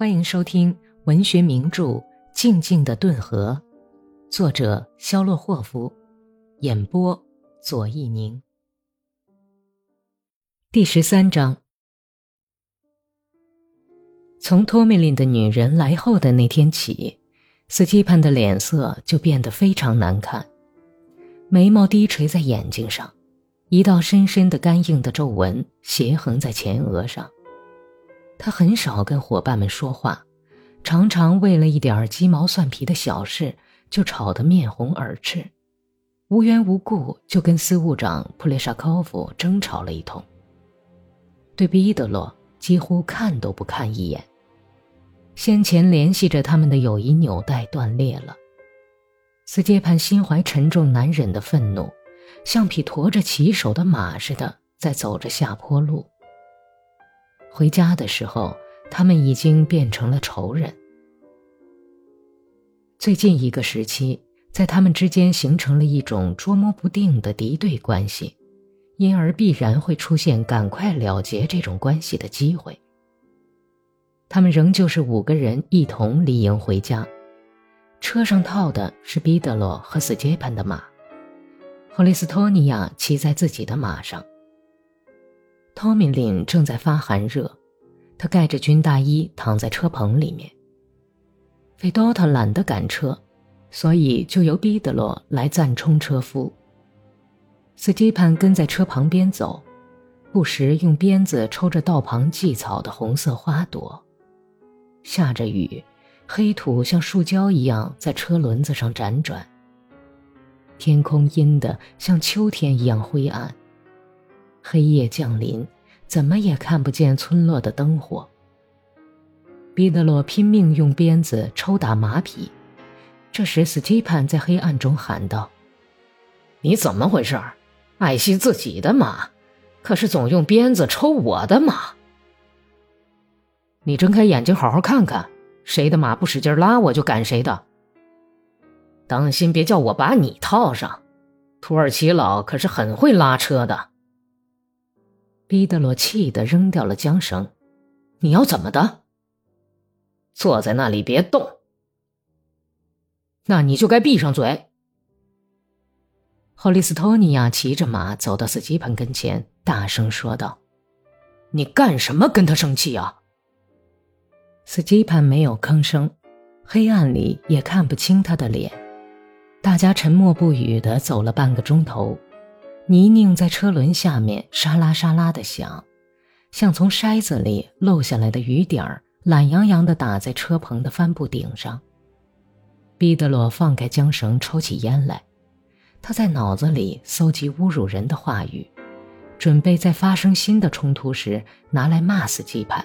欢迎收听文学名著《静静的顿河》，作者肖洛霍夫，演播左一宁。第十三章，从托米林的女人来后的那天起，斯基潘的脸色就变得非常难看，眉毛低垂在眼睛上，一道深深的干硬的皱纹斜横在前额上。他很少跟伙伴们说话，常常为了一点鸡毛蒜皮的小事就吵得面红耳赤，无缘无故就跟司务长普列沙科夫争吵了一通。对彼得罗几乎看都不看一眼。先前联系着他们的友谊纽带断裂了。斯捷潘心怀沉重难忍的愤怒，像匹驮着骑手的马似的在走着下坡路。回家的时候，他们已经变成了仇人。最近一个时期，在他们之间形成了一种捉摸不定的敌对关系，因而必然会出现赶快了结这种关系的机会。他们仍旧是五个人一同离营回家，车上套的是彼得罗和斯捷潘的马，霍利斯托尼亚骑在自己的马上。托米林正在发寒热，他盖着军大衣躺在车棚里面。费多特懒得赶车，所以就由毕德罗来暂充车夫。斯基潘跟在车旁边走，不时用鞭子抽着道旁祭草的红色花朵。下着雨，黑土像树胶一样在车轮子上辗转。天空阴得像秋天一样灰暗。黑夜降临，怎么也看不见村落的灯火。彼得罗拼命用鞭子抽打马匹，这时斯蒂潘在黑暗中喊道：“你怎么回事？爱惜自己的马，可是总用鞭子抽我的马。你睁开眼睛好好看看，谁的马不使劲拉，我就赶谁的。当心别叫我把你套上。土耳其佬可是很会拉车的。”彼得罗气得扔掉了缰绳，“你要怎么的？坐在那里别动。那你就该闭上嘴。”霍利斯托尼亚骑着马走到斯基潘跟前，大声说道：“你干什么跟他生气啊？”斯基潘没有吭声，黑暗里也看不清他的脸。大家沉默不语的走了半个钟头。泥泞在车轮下面沙拉沙拉的响，像从筛子里漏下来的雨点儿，懒洋洋地打在车棚的帆布顶上。毕德罗放开缰绳，抽起烟来。他在脑子里搜集侮辱人的话语，准备在发生新的冲突时拿来骂死基潘。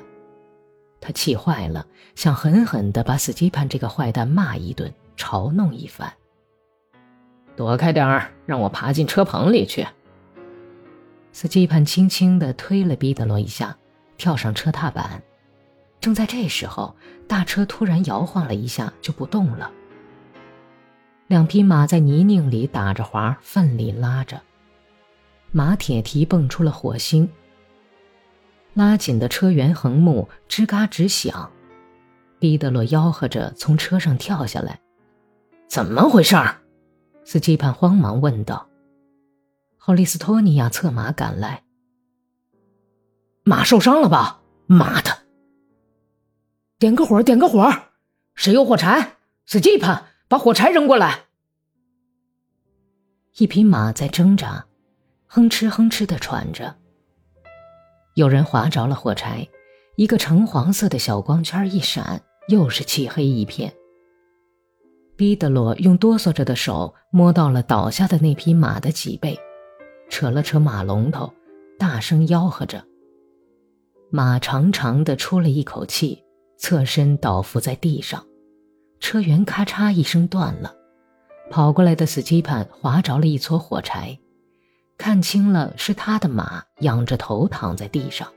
他气坏了，想狠狠地把死基潘这个坏蛋骂一顿，嘲弄一番。躲开点儿，让我爬进车棚里去。斯基潘轻轻地推了彼得罗一下，跳上车踏板。正在这时候，大车突然摇晃了一下，就不动了。两匹马在泥泞里打着滑，奋力拉着，马铁蹄蹦出了火星。拉紧的车辕横木吱嘎直响。彼得罗吆喝着从车上跳下来：“怎么回事？”斯基潘慌忙问道：“霍利斯托尼亚策马赶来，马受伤了吧？妈的！点个火，点个火！谁有火柴？斯基潘，把火柴扔过来！”一匹马在挣扎，哼哧哼哧的喘着。有人划着了火柴，一个橙黄色的小光圈一闪，又是漆黑一片。彼得罗用哆嗦着的手摸到了倒下的那匹马的脊背，扯了扯马龙头，大声吆喝着。马长长的出了一口气，侧身倒伏在地上，车辕咔嚓一声断了。跑过来的斯基潘划着了一撮火柴，看清了是他的马仰着头躺在地上，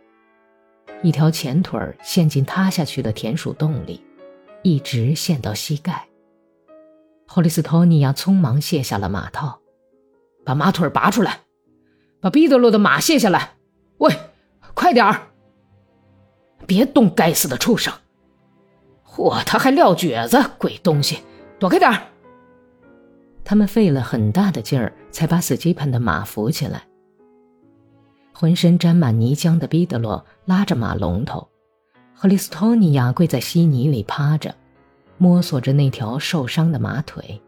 一条前腿陷进塌下去的田鼠洞里，一直陷到膝盖。霍利斯托尼亚匆忙卸下了马套，把马腿拔出来，把彼得罗的马卸下来。喂，快点儿！别动，该死的畜生！嚯，他还撂蹶子，鬼东西，躲开点儿！他们费了很大的劲儿，才把斯基潘的马扶起来。浑身沾满泥浆的彼得罗拉着马龙头，赫里斯托尼亚跪在稀泥里趴着，摸索着那条受伤的马腿。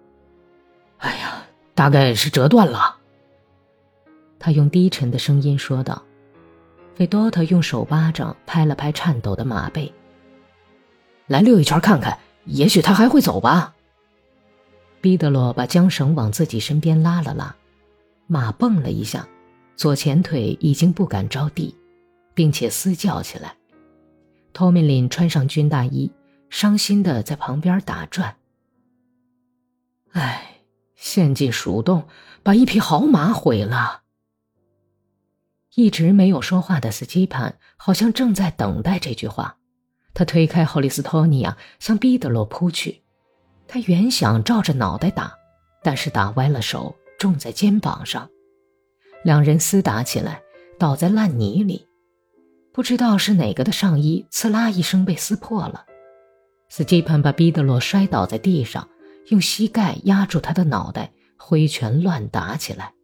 哎呀，大概是折断了。他用低沉的声音说道。费多特用手巴掌拍了拍颤抖的马背。来溜一圈看看，也许他还会走吧。彼得罗把缰绳往自己身边拉了拉，马蹦了一下。左前腿已经不敢着地，并且嘶叫起来。托米林穿上军大衣，伤心的在旁边打转。唉，陷进鼠洞，把一匹好马毁了。一直没有说话的斯基潘好像正在等待这句话。他推开霍利斯托尼亚，向彼得罗扑去。他原想照着脑袋打，但是打歪了手，中在肩膀上。两人厮打起来，倒在烂泥里，不知道是哪个的上衣“刺啦”一声被撕破了。斯蒂潘把彼得罗摔倒在地上，用膝盖压住他的脑袋，挥拳乱打起来。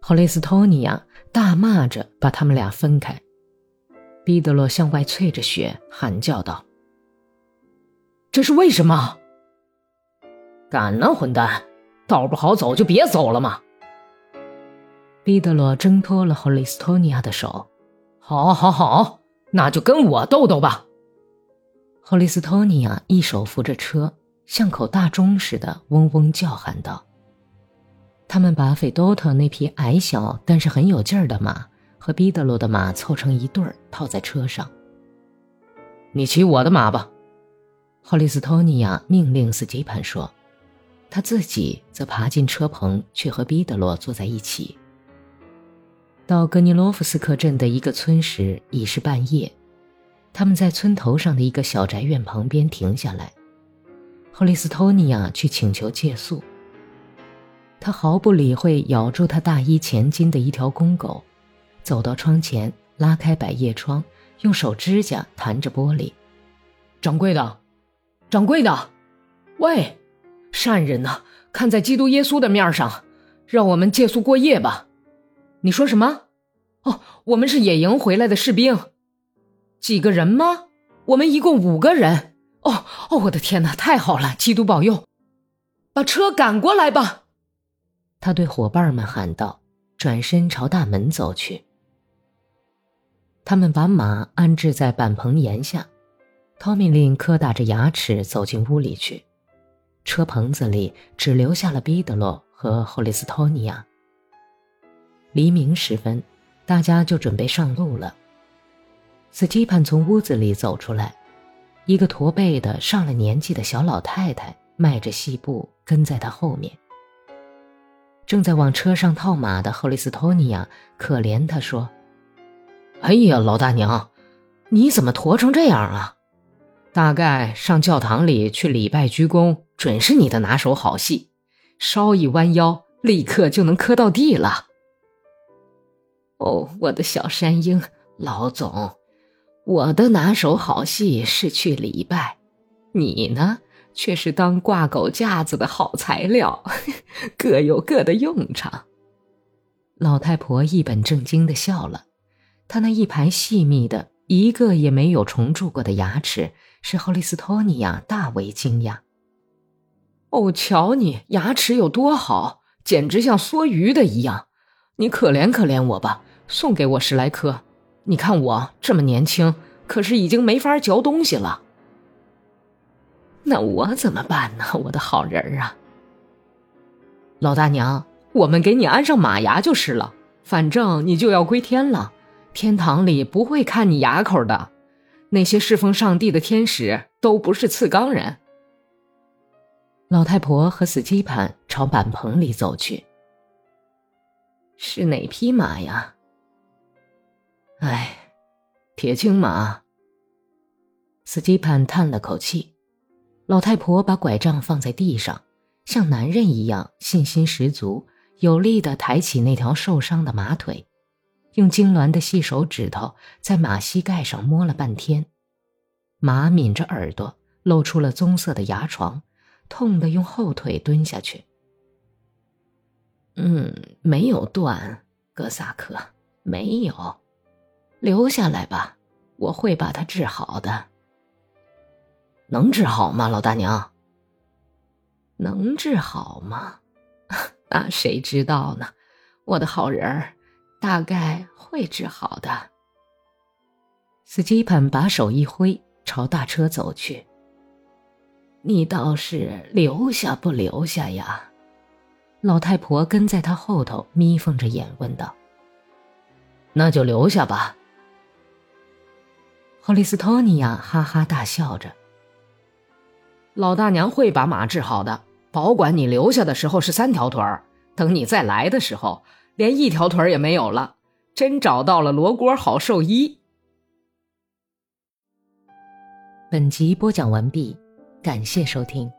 霍雷斯托尼亚大骂着把他们俩分开。彼得罗向外啐着血，喊叫道：“这是为什么？敢呢，混蛋！道不好走就别走了嘛！”彼得罗挣脱了霍利斯托尼亚的手，好，好，好，那就跟我斗斗吧。霍利斯托尼亚一手扶着车，像口大钟似的嗡嗡叫喊道：“他们把费多特那匹矮小但是很有劲儿的马和彼得罗的马凑成一对儿，套在车上。你骑我的马吧。”霍利斯托尼亚命令斯基潘说，他自己则爬进车棚，去和彼得罗坐在一起。到格尼洛夫斯克镇的一个村时已是半夜，他们在村头上的一个小宅院旁边停下来。霍利斯托尼亚去请求借宿。他毫不理会咬住他大衣前襟的一条公狗，走到窗前，拉开百叶窗，用手指甲弹着玻璃。掌柜的，掌柜的，喂，善人呐，看在基督耶稣的面上，让我们借宿过夜吧。你说什么？哦，我们是野营回来的士兵，几个人吗？我们一共五个人。哦哦，我的天哪，太好了！基督保佑，把车赶过来吧！他对伙伴们喊道，转身朝大门走去。他们把马安置在板棚檐下，托米林磕打着牙齿走进屋里去。车棚子里只留下了彼得罗和霍利斯托尼亚。黎明时分，大家就准备上路了。斯基潘从屋子里走出来，一个驼背的上了年纪的小老太太迈着细步跟在他后面。正在往车上套马的赫利斯托尼亚可怜他说：“哎呀，老大娘，你怎么驼成这样啊？大概上教堂里去礼拜鞠躬，准是你的拿手好戏。稍一弯腰，立刻就能磕到地了。”哦，我的小山鹰，老总，我的拿手好戏是去礼拜，你呢，却是当挂狗架子的好材料，各有各的用场。老太婆一本正经的笑了，她那一排细密的、一个也没有重蛀过的牙齿，使霍利斯托尼亚大为惊讶。哦，瞧你牙齿有多好，简直像梭鱼的一样，你可怜可怜我吧。送给我十来颗，你看我这么年轻，可是已经没法嚼东西了。那我怎么办呢，我的好人啊？老大娘，我们给你安上马牙就是了，反正你就要归天了，天堂里不会看你牙口的，那些侍奉上帝的天使都不是次刚人。老太婆和死鸡盘朝板棚里走去。是哪匹马呀？唉，铁青马。斯基潘叹了口气，老太婆把拐杖放在地上，像男人一样信心十足，有力地抬起那条受伤的马腿，用痉挛的细手指头在马膝盖上摸了半天。马抿着耳朵，露出了棕色的牙床，痛得用后腿蹲下去。嗯，没有断，哥萨克，没有，留下来吧，我会把他治好的。能治好吗，老大娘？能治好吗？那谁知道呢？我的好人儿，大概会治好的。斯基潘把手一挥，朝大车走去。你倒是留下不留下呀？老太婆跟在他后头，眯缝着眼问道：“那就留下吧。”霍里斯托尼亚哈哈大笑着：“老大娘会把马治好的，保管你留下的时候是三条腿儿，等你再来的时候，连一条腿儿也没有了。真找到了罗锅好兽医。”本集播讲完毕，感谢收听。